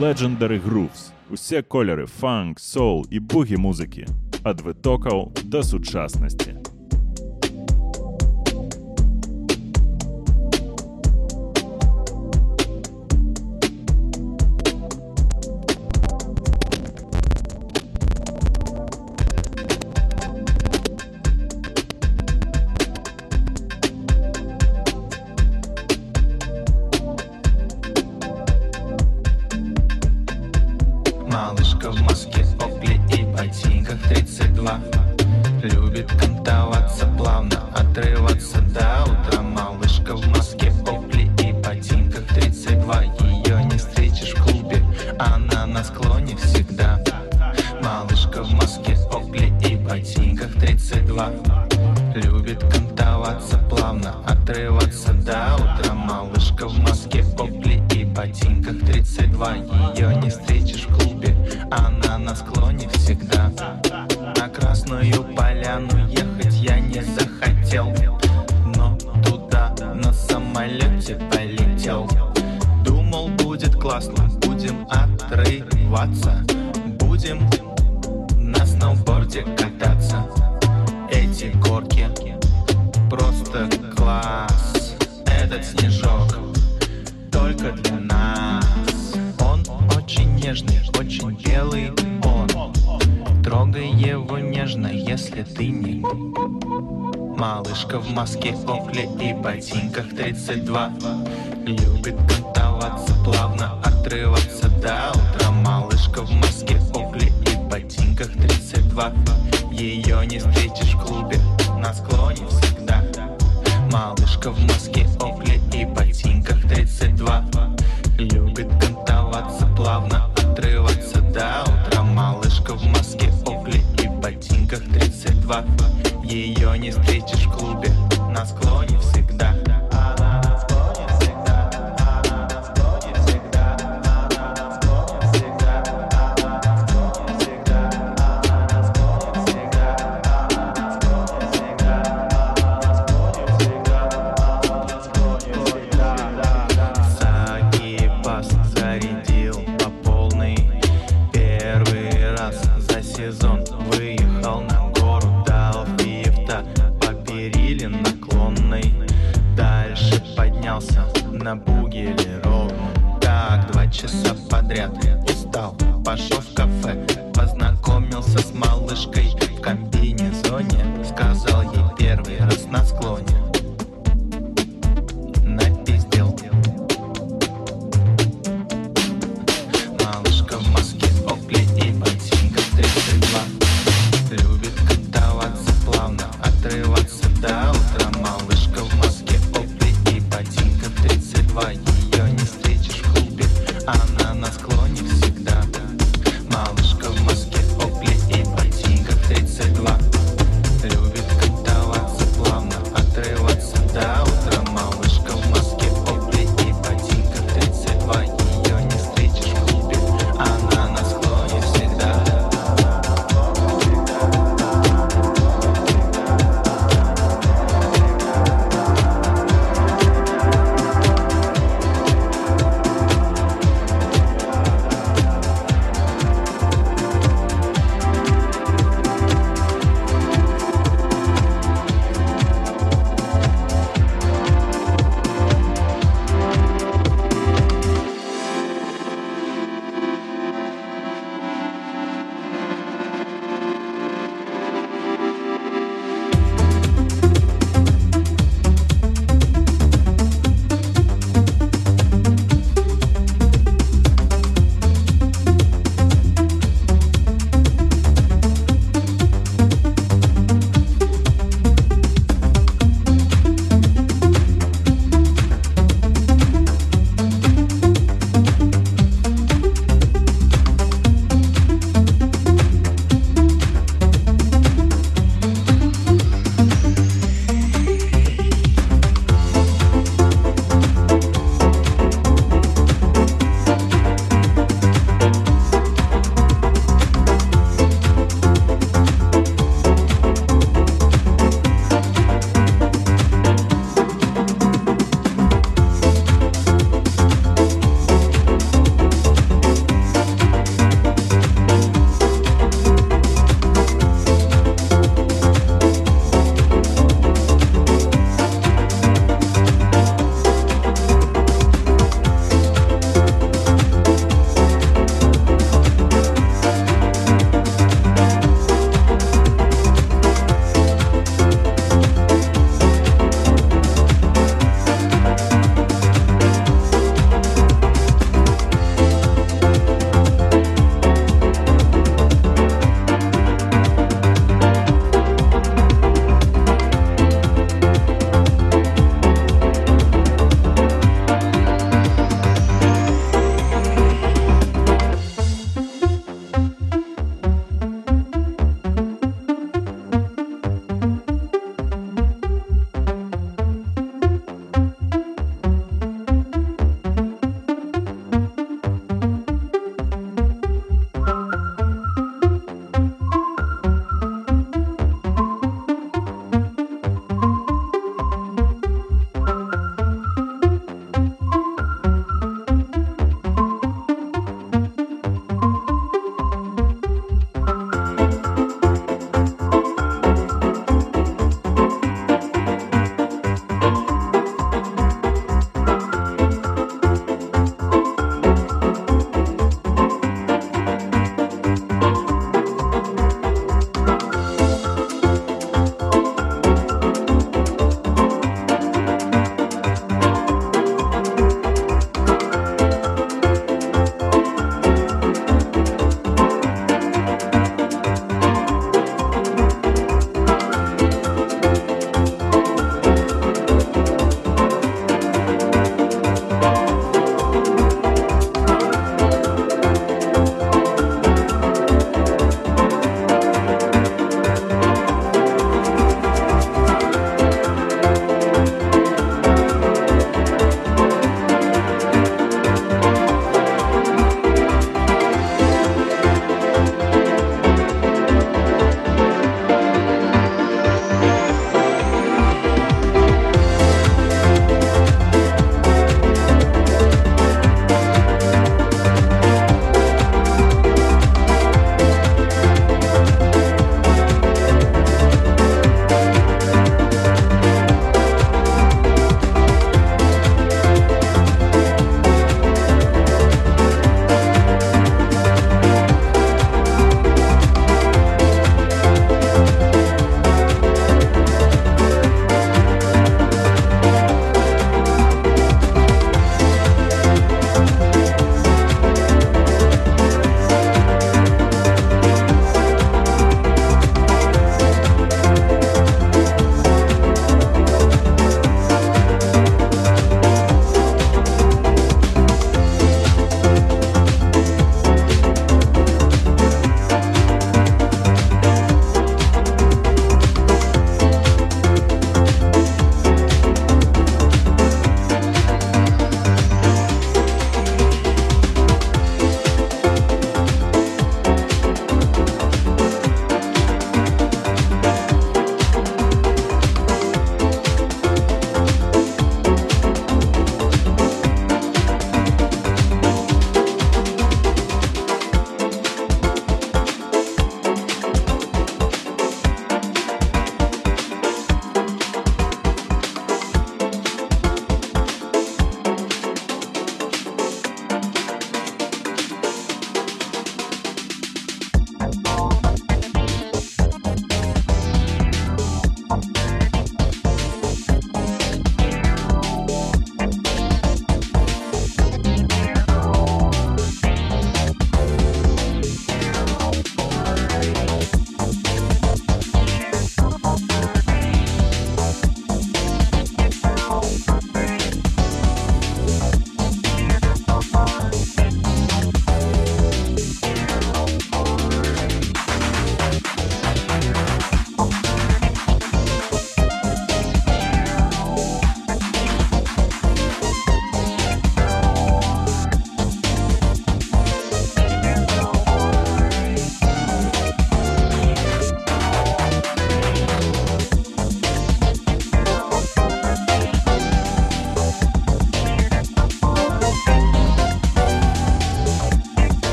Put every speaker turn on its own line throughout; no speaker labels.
Legendary Grooves, усе кольори фанк, соул і бугі музики,
від витоків до
сучасності.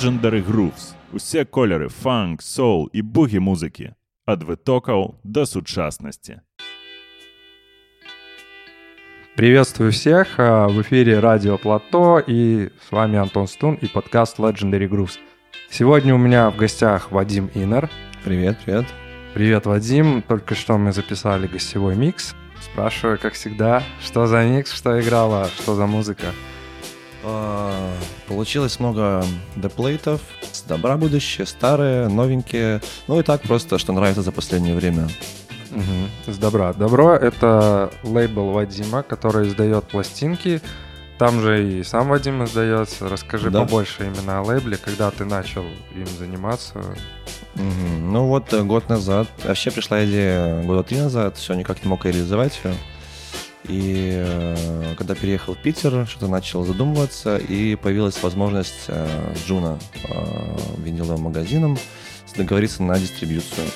Legendary Grooves. Усе кольори фанк, соул і бугі музики. Ад витокаў да сучаснасці.
Приветствую всех, а, в эфире Радио Плато и с вами Антон Стун и подкаст Legendary Grooves. Сегодня у меня в гостях Вадим Инер.
Привет, привет.
Привет, Вадим. Только что мы записали гостевой микс. Спрашиваю, как всегда, что за микс, что играло, что за музыка.
А, Получилось много деплейтов, с добра будущее, старые, новенькие. Ну и так просто, что нравится за последнее время.
Мгм. С добра. Добро — это лейбл Вадима, который издает пластинки. Там же и сам Вадим издается. Расскажи
Да.
побольше именно о лейбле, когда ты начал им заниматься.
Мгм. Ну вот э, год назад, вообще пришла идея года три назад, все никак не мог реализовать ее. И э, когда переехал в Питер, что-то начал задумываться, и появилась возможность э, с Джуна, э, виниловым магазином, договориться на дистрибьюцию.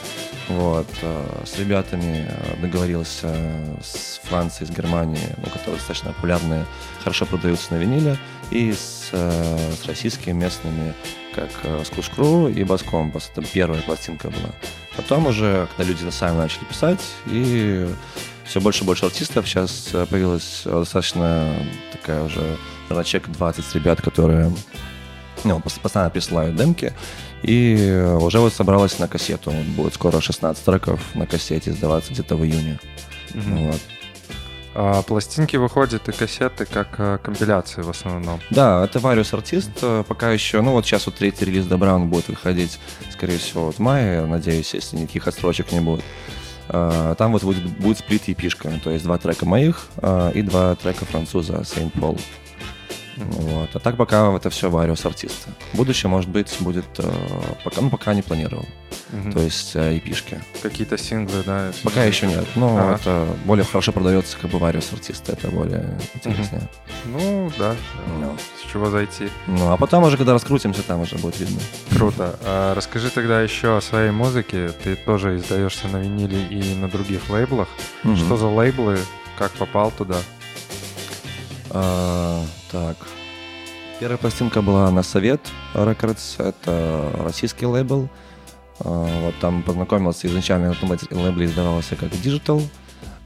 Вот. э, С ребятами э, договорился с Францией, с Германией, ну, которые достаточно популярные, хорошо продаются на виниле, и с, э, с российскими местными, как э, Скушкру и Баскомпас. Это первая пластинка была. Потом уже, когда люди сами начали писать, и все больше и больше артистов, сейчас э, появилась э, достаточно такая уже, наверное, человек 20 ребят, которые ну, пос- постоянно присылают демки, и э, уже вот собралась на кассету. Будет скоро 16 треков на кассете издаваться где-то в июне.
Мгм.
Вот.
А пластинки выходят и кассеты как компиляции в основном.
Да, это Вариус артист, пока еще, ну вот сейчас вот третий релиз Добра, он будет выходить, скорее всего, вот в мае, надеюсь, если никаких отсрочек не будет. Э, Там вот будет, будет сплит епишками, то есть два трека моих э, и два трека француза Saint Paul. Вот. А так пока это все Вариус артиста. Будущее, может быть, будет э, пока, ну, пока не планировал.
Мгм.
То есть э, епишки.
Какие-то синглы, да?
Пока еще нет. Но
Ага.
это более хорошо продается, как бы Вариус артиста. Это более интереснее.
Ну, да.
Ну.
С чего зайти.
Ну, а потом уже, когда раскрутимся, там уже будет видно.
Круто. А расскажи тогда еще о своей музыке. Ты тоже издаешься на виниле и на других лейблах.
Мгм.
Что за лейблы? Как попал туда?
А, так. Первая пластинка была на Совет Records. Это российский лейбл. А, вот там познакомился изначально на этом лейбле издавался как Digital.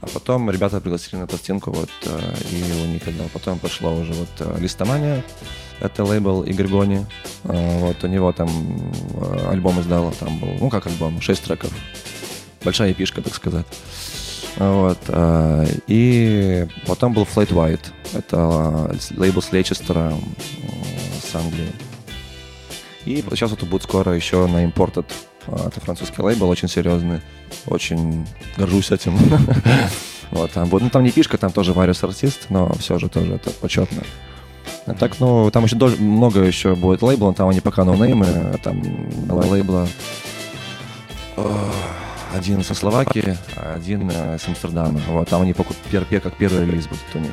А потом ребята пригласили на пластинку, вот, э, и у них это потом пошло уже вот э, Листомания, это лейбл Игорь Гони, А, вот у него там э, альбом издал, там был, ну как альбом, 6 треков, большая эпишка, так сказать. Вот. а, И потом был Flight White. Это лейбл с Лейчестера с Англии. И сейчас вот будет скоро еще на Imported. А, Это французский лейбл, очень серьезный. Очень горжусь этим. Вот, там, будет- ну, там не фишка, там тоже Вариус артист, но все же тоже это почетно. А так, ну, там еще много еще будет лейблов, там они пока ноунеймы, там два лейбла. Один со Словакии, один э, с Амстердама. Вот, там они поку- пер- пер- как первый релиз будет у них.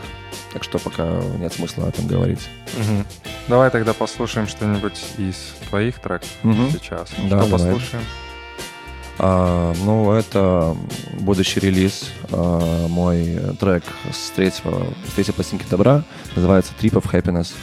Так что пока нет смысла о этом говорить.
Мгм. Давай тогда послушаем что-нибудь из твоих треков
Мгм.
сейчас.
Да,
Что
давай.
послушаем?
А, ну, это будущий релиз, а, мой трек с третьего, с третьей пластинки Добра, называется Trip of Happiness.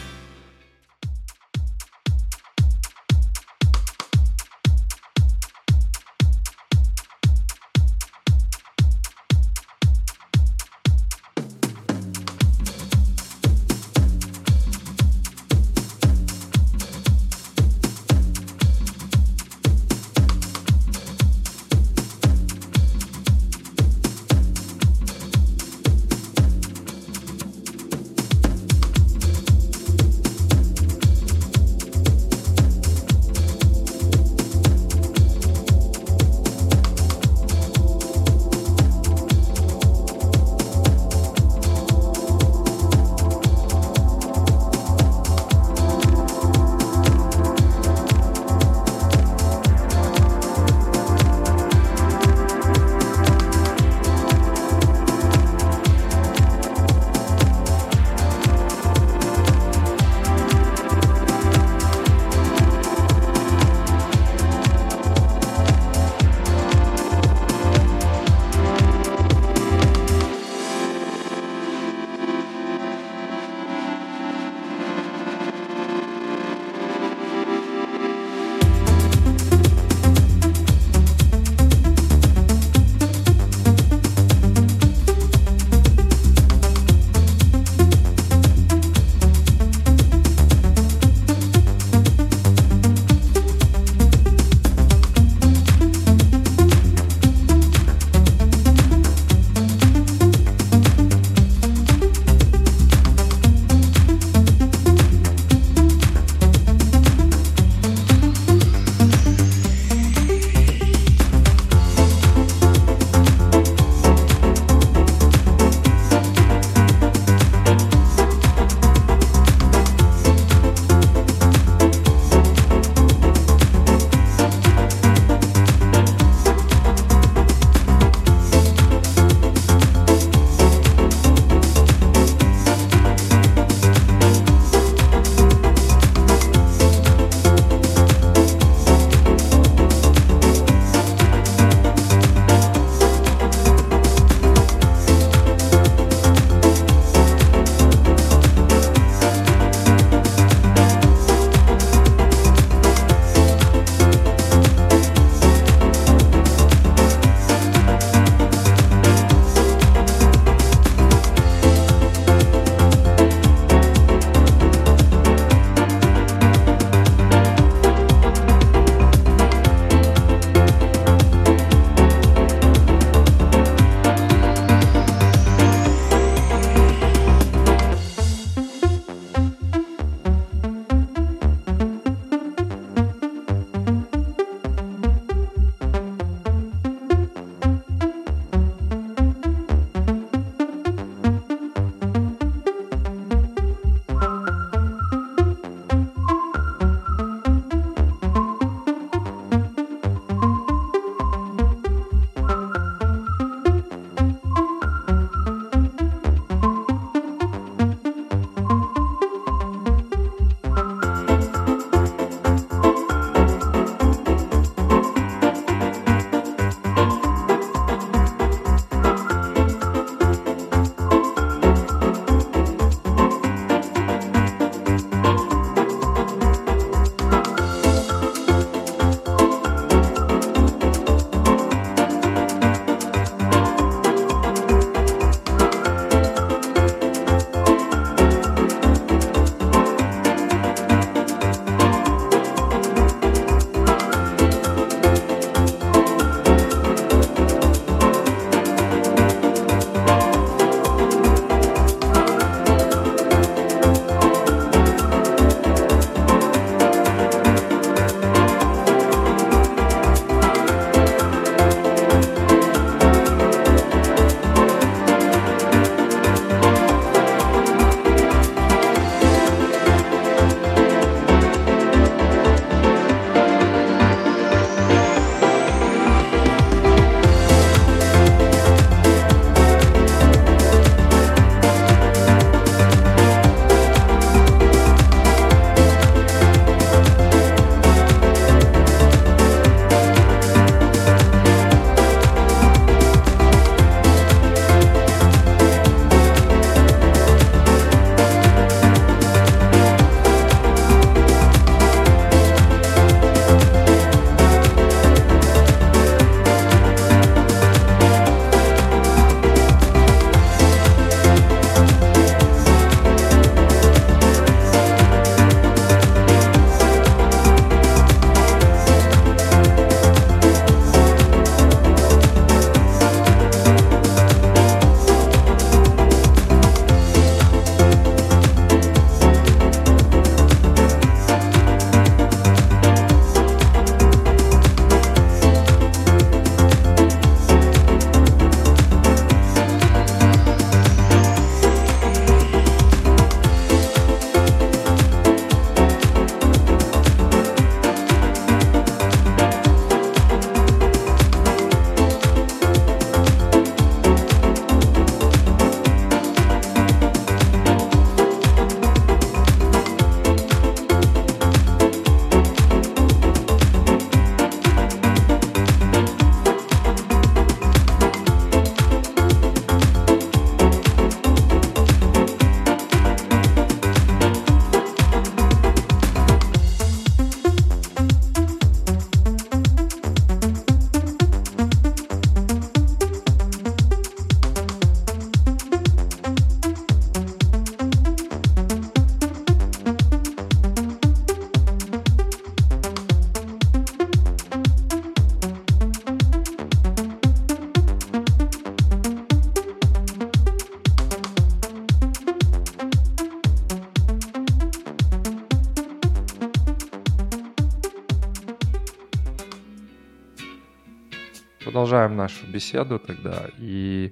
Продолжаем нашу беседу тогда. И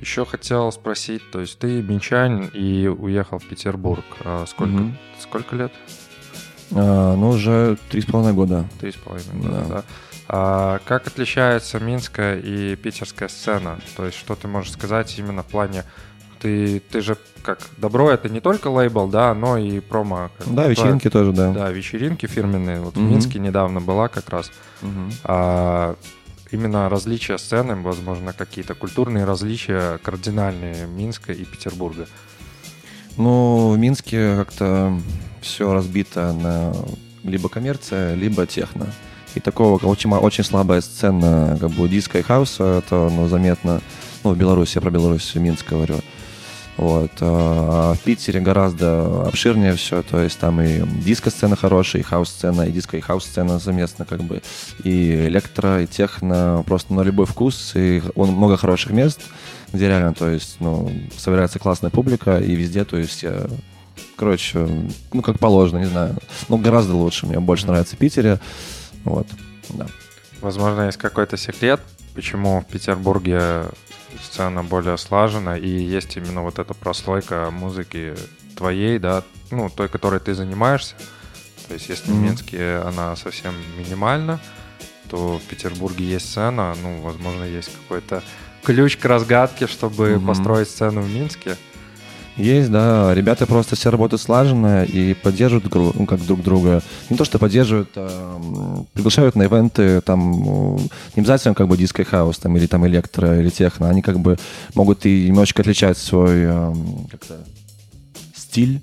еще хотел спросить, то есть ты минчанин и уехал в Петербург. А сколько,
Мгм.
сколько лет?
А, ну, уже три с половиной года.
Три с половиной года,
Да.
да. А как отличается минская и питерская сцена? То есть что ты можешь сказать именно в плане... Ты, ты же как Добро это не только лейбл, да, но и промо.
Да,
бы,
вечеринки тоже, да.
Да, вечеринки фирменные. Вот в
Мгм.
Минске недавно была как раз.
Мгм.
А, именно различия сцены, возможно, какие-то культурные различия кардинальные Минска и Петербурга.
Ну, в Минске как-то все разбито на либо коммерция, либо техно. И такого очень, очень слабая сцена как бы диско и хауса, это ну, заметно, ну, в Беларуси, я про Беларусь, Минск говорю. Вот. А в Питере гораздо обширнее все, то есть там и диско-сцена хорошая, и хаус-сцена, и диско, и хаус-сцена совместно как бы, и электро, и техно, просто на любой вкус, и он много хороших мест, где реально, то есть, ну, собирается классная публика, и везде, то есть, я, короче, ну, как положено, не знаю, ну, гораздо лучше, мне больше нравится в Питере, вот, да.
Возможно, есть какой-то секрет, почему в Петербурге сцена более слажена, и есть именно вот эта прослойка музыки твоей, да, ну, той, которой ты занимаешься. То есть, если в
Мгм.
Минске она совсем минимальна, то в Петербурге есть сцена, ну, возможно, есть какой-то ключ к разгадке, чтобы
Мгм.
построить сцену в Минске.
Есть, да. Ребята просто все работают слаженно и поддерживают ну, как друг друга. Не то, что поддерживают, а приглашают на ивенты, там, не обязательно как бы диско хаус, там, или там электро, или техно. Они как бы могут и немножечко отличать свой как-то стиль.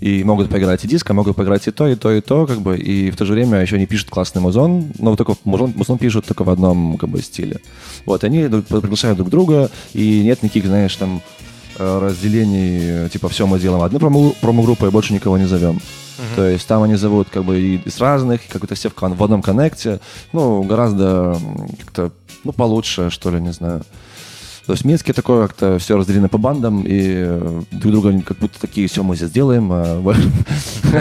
И могут поиграть и диско, могут поиграть и то, и то, и то, как бы, и в то же время еще они пишут классный музон, но вот только музон, музон пишут только в одном, как бы, стиле. Вот, они приглашают друг друга, и нет никаких, знаешь, там, разделений, э, типа, все мы делаем одну промо- промо-группу и больше никого не зовем. То есть там они зовут как бы и с разных, как будто все в, кон- в одном коннекте, ну, гораздо как-то, ну, получше, что ли, не знаю. То есть в Минске такое как-то все разделено по бандам, и э, друг друга как будто такие, все, мы здесь делаем, а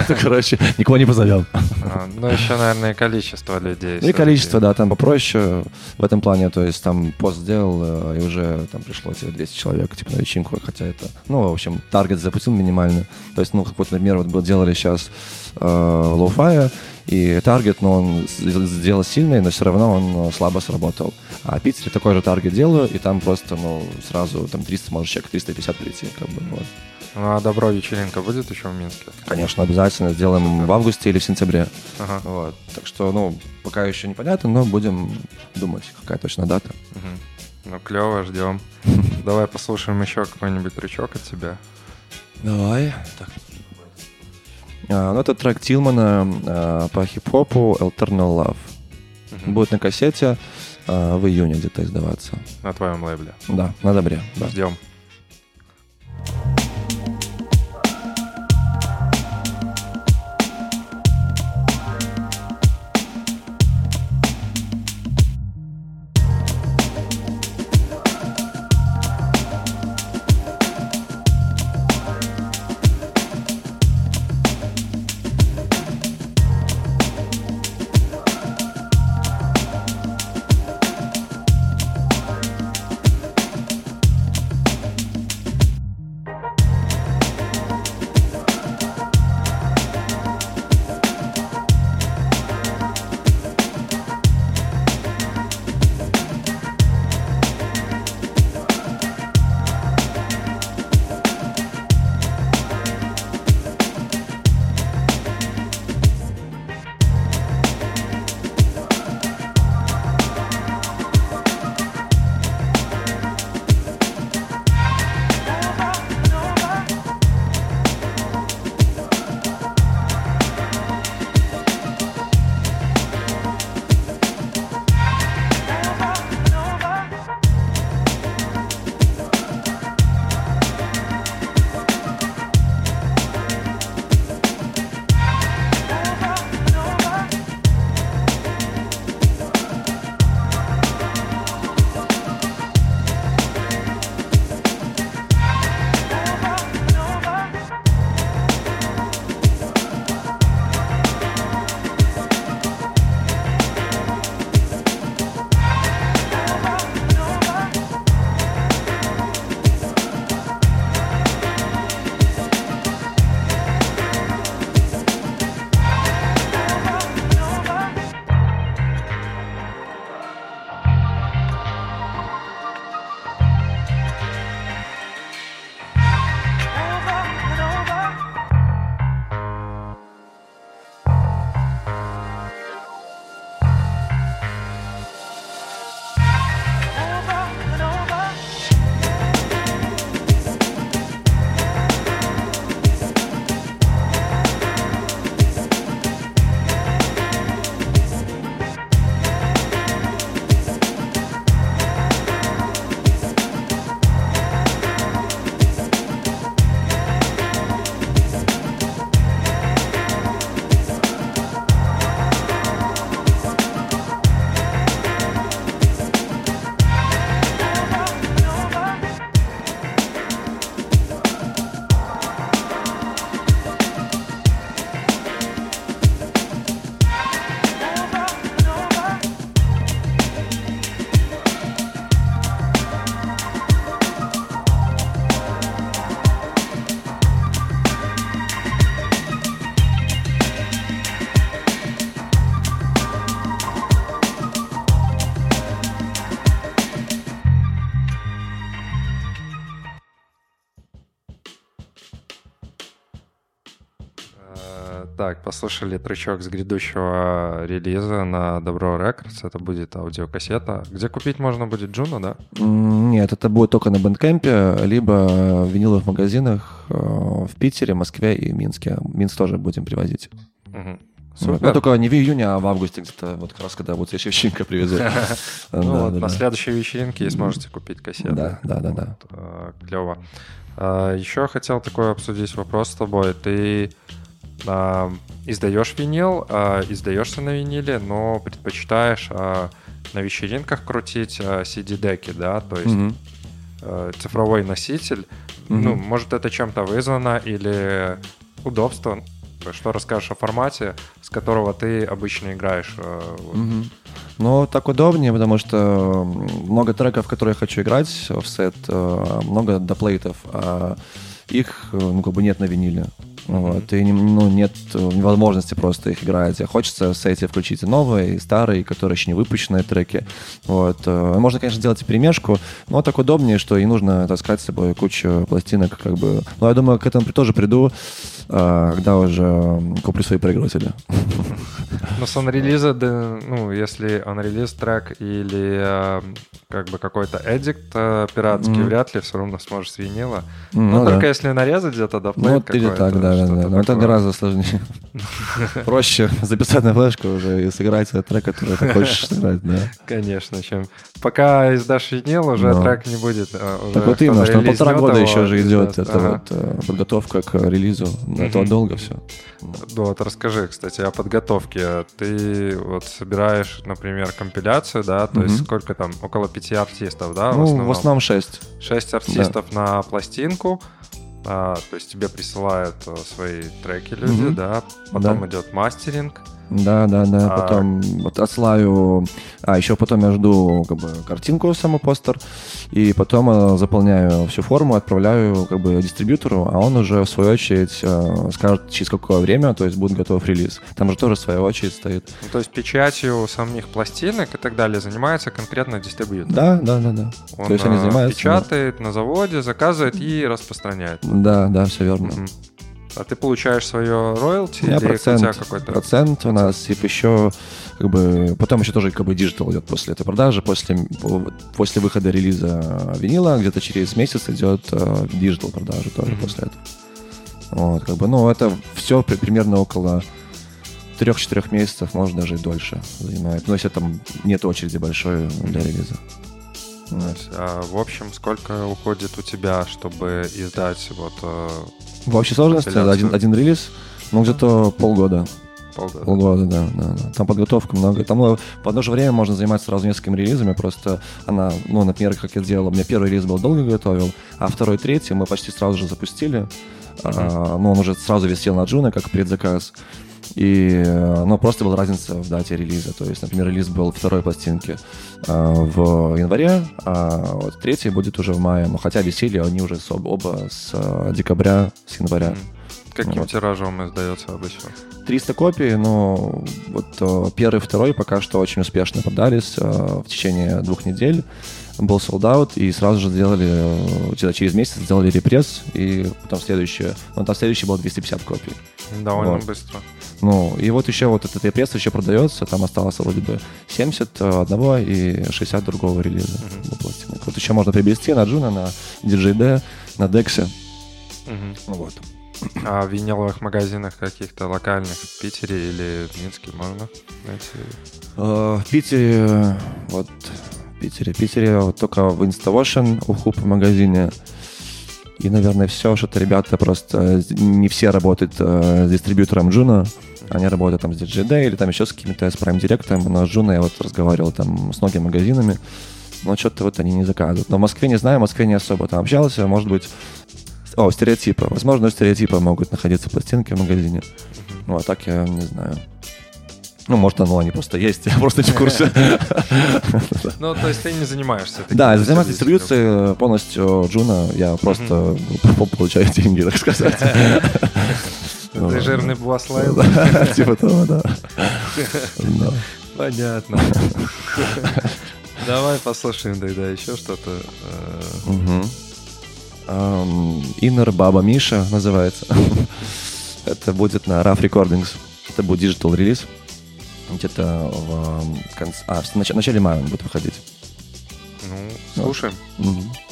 короче, никого не позовем.
А, Ну, еще, наверное, количество людей.
И количество, да, там попроще в этом плане, то есть там пост сделал, э, и уже там пришло тебе 200 человек, типа, на вечеринку, хотя это, ну, в общем, таргет запустил минимально. То есть, ну, как вот, например, вот делали сейчас э, lo-fi, и таргет, ну, он сделал сильный, но все равно он э, слабо сработал. А Питере такой же таргет делаю, и там просто, ну, сразу там 300, может, человек 350 прийти, как бы, вот.
Ну, а добро вечеринка будет еще в Минске?
Конечно, обязательно сделаем в августе или в сентябре.
Ага.
Вот. Так что, ну, пока еще непонятно, но будем думать, какая точно дата.
Мгм. Ну, клево, ждем. Давай послушаем еще какой-нибудь трючок от тебя.
Давай. Так. А, ну, это трек Тилмана а, по хип-хопу Eternal Love.
Мгм.
Будет на кассете а, в июне где-то издаваться.
На твоем лейбле.
Да, на добре. Да.
Ждем. Так, послушали тречок с грядущего релиза на Добро Records. Это будет аудиокассета. Где купить можно будет Juno, да?
Нет, это будет только на Bandcamp е, либо в виниловых магазинах э, в Питере, Москве и Минске. Минск тоже будем привозить. Вот.
Супер.
Ну, только не в июне, а в августе где-то, вот как раз когда вот следующая вечеринка привезет.
Ну вот, на следующей вечеринке сможете купить кассеты.
Да, да, да, да.
Клево. Еще хотел такой обсудить вопрос с тобой. Ты а, издаешь винил, а, издаешься на виниле, но предпочитаешь а, на вечеринках крутить а, CD-деки, да, то есть
Мгм.
э, цифровой носитель.
Мгм.
Ну, может, это чем-то вызвано или удобство. Что расскажешь о формате, с которого ты обычно играешь? э, вот?
Мгм. Ну, так удобнее, потому что много треков, которые я хочу играть в сет, э, много доплейтов, а их, э, ну, как бы нет на виниле. Вот, и ну, нет э, невозможности просто их играть. Хочется в сете включить и новые, и старые, которые еще не выпущенные треки. Вот. э, Можно, конечно, делать и перемешку, но так удобнее, что и нужно таскать с собой кучу пластинок, как бы. Но я думаю, к этому тоже приду, э, когда уже куплю свои проигрыватели.
Но с unreleased, да, ну, если unreleased трек или как бы какой-то эдикт пиратский,
Мгм.
вряд ли все равно сможешь с винила.
М,
Ну,
ну да.
только если нарезать где-то до
Ну, или так, да, да, да. Но это гораздо сложнее. Проще записать на флешку уже и сыграть этот трек, который ты хочешь сыграть, да.
Конечно, чем пока издашь винил, уже
Ну.
трек не будет. уже
Так вот именно, что полтора года еще же идет эта вот э, подготовка к релизу. Это долго все.
Ну Вот, расскажи, кстати, о подготовке. Ты вот собираешь, например, компиляцию, да, то есть сколько там, около пяти артистов, да,
Ну, в основном 6.
Шесть артистов на пластинку. А, то есть тебе присылают э, свои треки люди,
Мгм.
да. Потом
Да.
идет мастеринг.
Да, да, да.
А-
Потом вот отсылаю... А, еще потом я жду как бы картинку, самый постер, и потом э, заполняю всю форму, отправляю как бы дистрибьютору, а он уже в свою очередь э, скажет, через какое время, то есть будет готов релиз. Там же тоже своя очередь стоит.
Ну, то есть печатью самих пластинок и так далее занимается конкретно дистрибьютор.
Да, да, да, да.
Он
то есть они
э,
занимаются...
печатает на заводе, заказывает и распространяет.
Да, да, все верно.
Мгм. А ты получаешь свое роялти или
процент,
какой-то...
процент у нас, типа еще как бы, потом еще тоже как бы диджитал идет после этой продажи, после, после выхода релиза винила, где-то через месяц идет диджитал продажи тоже
Мгм.
после этого. Вот, как бы, ну, это все примерно около 3-4 месяцев, может даже и дольше занимает. Ну, если там нет очереди большой для релиза. Вот.
А, в общем, сколько уходит у тебя, чтобы издать вот э,
В общей сложности один, один релиз, ну, где-то полгода.
полгода?
Полгода, да, да, да. Там подготовка много. Там ну, в одно же время можно заниматься сразу несколькими релизами. Просто она, ну, например, как я делал, у меня первый релиз был долго готовил, а второй, третий мы почти сразу же запустили. А, ну, он уже сразу висел на Джуна как предзаказ. И, э, ну, просто была разница в дате релиза. То есть, например, релиз был второй пластинки а, в январе, а вот третий будет уже в мае. Но хотя висели они уже с оба с а, декабря, с января.
Каким
Вот.
тиражом издается обычно?
300 копий, но вот э, первый и второй пока что очень успешно продались э, в течение двух недель. Был sold out, и сразу же сделали, э, через месяц сделали репресс, и потом следующее, ну там следующий был 250 копий.
Довольно
Вот.
быстро.
Ну, и вот еще вот этот репресс еще продается, там осталось вроде бы 70 одного и 60 другого релиза. Пластинок. Вот еще можно приобрести на Juno, на deejay.de, на Decks
е.
Ну вот.
А в виниловых магазинах каких-то локальных в Питере или в Минске можно найти?
Э, В Питере, э, вот, в Питере, в Питере вот только в InstaOcean у Хуп в магазине. И, наверное, все, что-то ребята просто с- не все работают э, с дистрибьютором Джуна. Они работают там с DJD или там еще с какими-то с Prime Direct, но с Джуна я вот разговаривал там с многими магазинами, но что-то вот они не заказывают. Но в Москве не знаю, в Москве не особо там общался, может быть, о, стереотипы. Возможно, у стереотипа могут находиться пластинки в магазине. Ну, а так я не знаю. Ну, может, оно они просто есть, я просто не в курсе.
Ну, то есть ты не занимаешься
Да, я занимаюсь дистрибьюцией полностью Джуна, я просто ну, получаю деньги, так сказать.
Ты жирный буаслайд?
Типа того, да.
Понятно. Давай послушаем тогда еще что-то. э,
Иннер Баба Миша называется. Это будет на Rough Recordings. Это будет digital релиз. Где-то в конце... А, в нач- начале мая он будет выходить.
Ну, слушаем.
Мгм.
Thank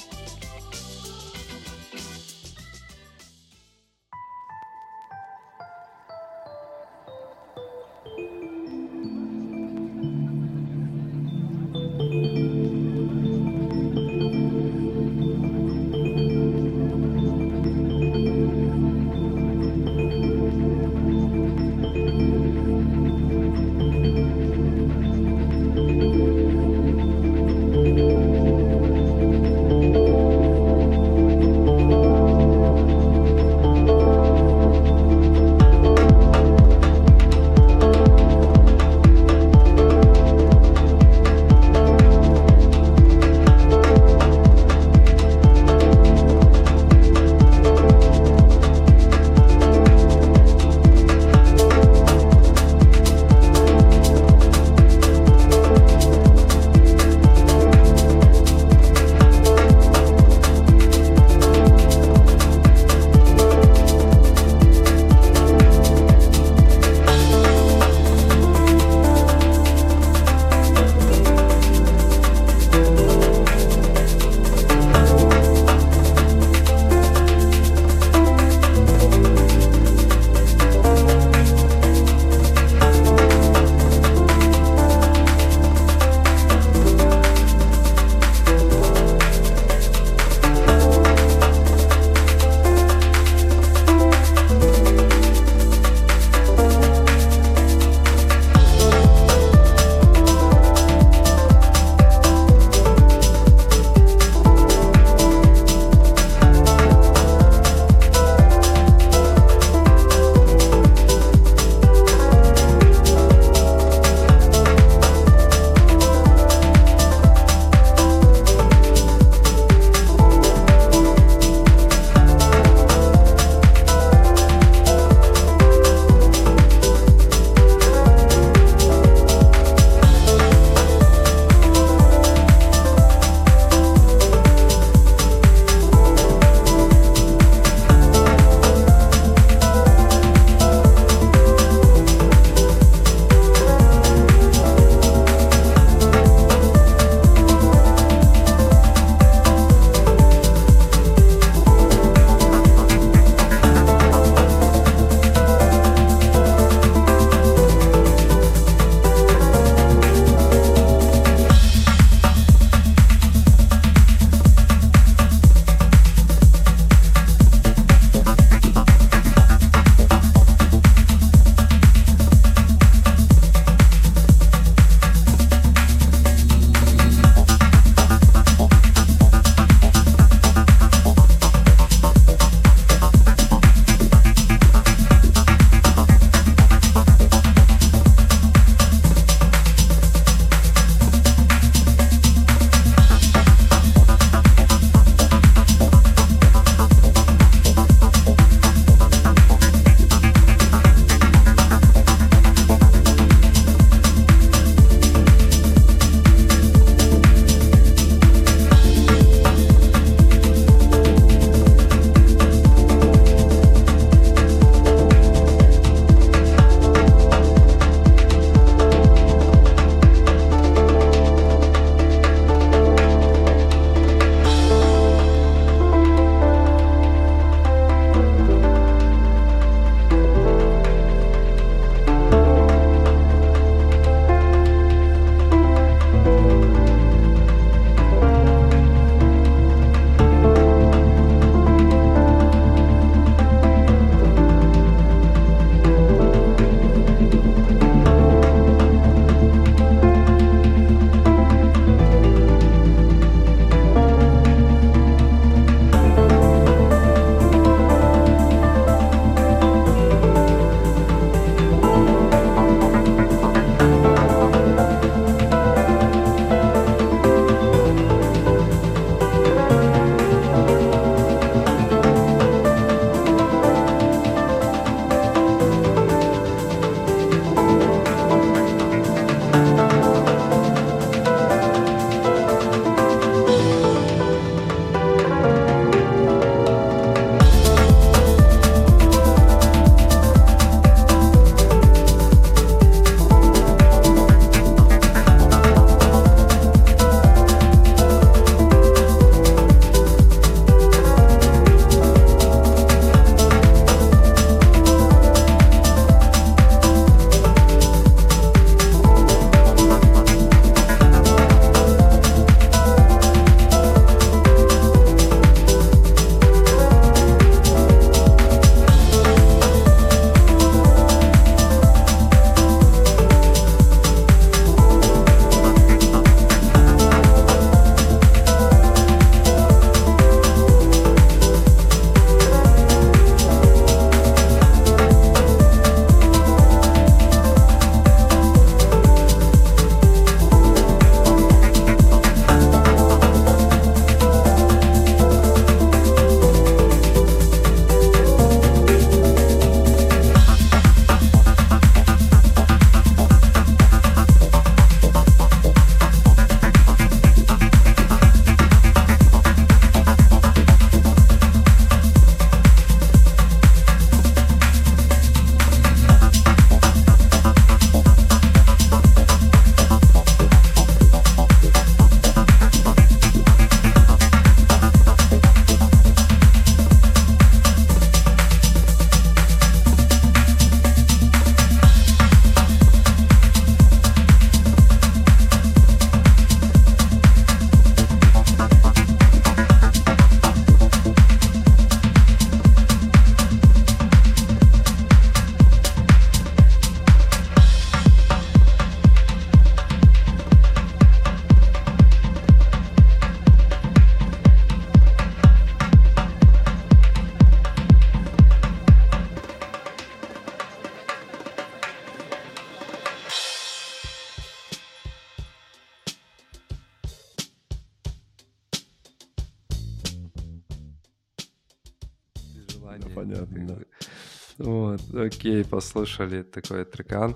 окей, послушали такой трекан.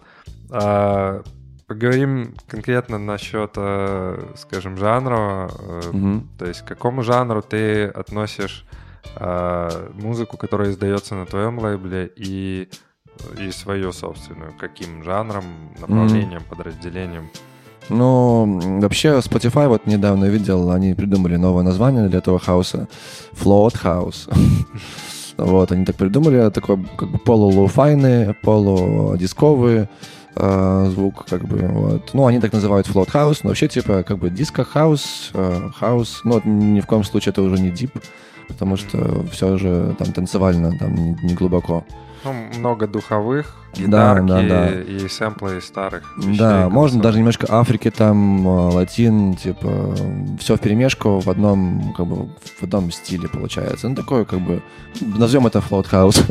А, поговорим конкретно насчет, э, скажем, жанра.
Мгм.
То есть к какому жанру ты относишь э, музыку, которая издается на твоем лейбле, и, и свою собственную? Каким жанром, направлением, подразделением?
Ну, вообще, Spotify вот недавно видел, они придумали новое название для этого хауса. Float House. Вот, они так придумали, такой как бы полулоуфайный, полудисковый э, звук, как бы, вот. Ну, они так называют Float House, но вообще, типа, как бы диско-хаус, э, хаус, ну, ни в коем случае это уже не дип, потому что все же там танцевально, там не, не глубоко.
Ну, много духовых,
Да,
гитарки
да, да.
и сэмплы из старых вещей,
Да, можно даже немножко Африки, там, э, latin, типа, все в перемешку в одном, как бы, в одном стиле получается. Ну, такое, как бы, назовем это house.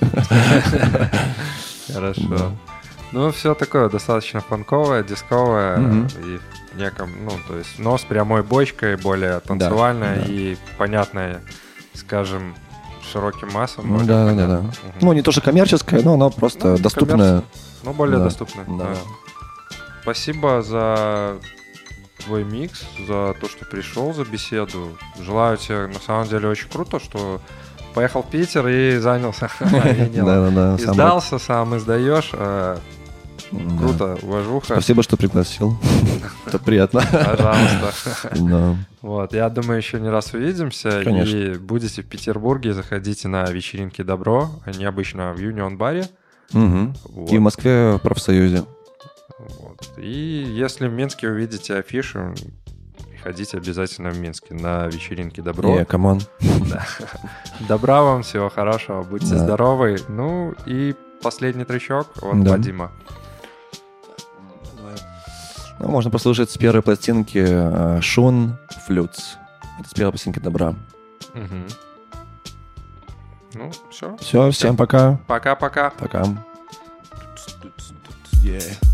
Хорошо.
Да.
Ну, все такое достаточно фанковое, дисковое и в неком, ну, то есть, но с прямой бочкой, более танцевальное
да.
и понятное, скажем, широким массам.
Ну, да, да,
понятно.
да.
Мгм.
Ну, не то, что коммерческое, но оно просто
Ну,
доступное.
Ну, более
да.
доступно.
Да.
да. Спасибо за твой микс, за то, что пришел, за беседу. Желаю тебе, на самом деле, очень круто, что поехал в Питер и занялся.
Да, да, да.
Издался, сам издаешь.
да.
Круто, уважуха.
Спасибо, что пригласил. Это приятно.
Пожалуйста. Вот, я думаю, еще не раз увидимся.
Конечно.
И будете в Петербурге, заходите на вечеринки Добро. Они обычно в Юнион баре.
Мгм.
Вот.
И в Москве в профсоюзе.
Вот. И если в Минске увидите афишу, приходите обязательно в Минске на вечеринки Добро.
Не, come on.
Добра вам, всего хорошего, будьте
Да.
здоровы. Ну и последний тречок от
Да.
Вадима.
Ну, можно послушать с первой пластинки э, Шун Флюц. Это с первой пластинки добра.
Мгм. Ну, все.
Все, всем пока.
Пока-пока.
Пока.
Thank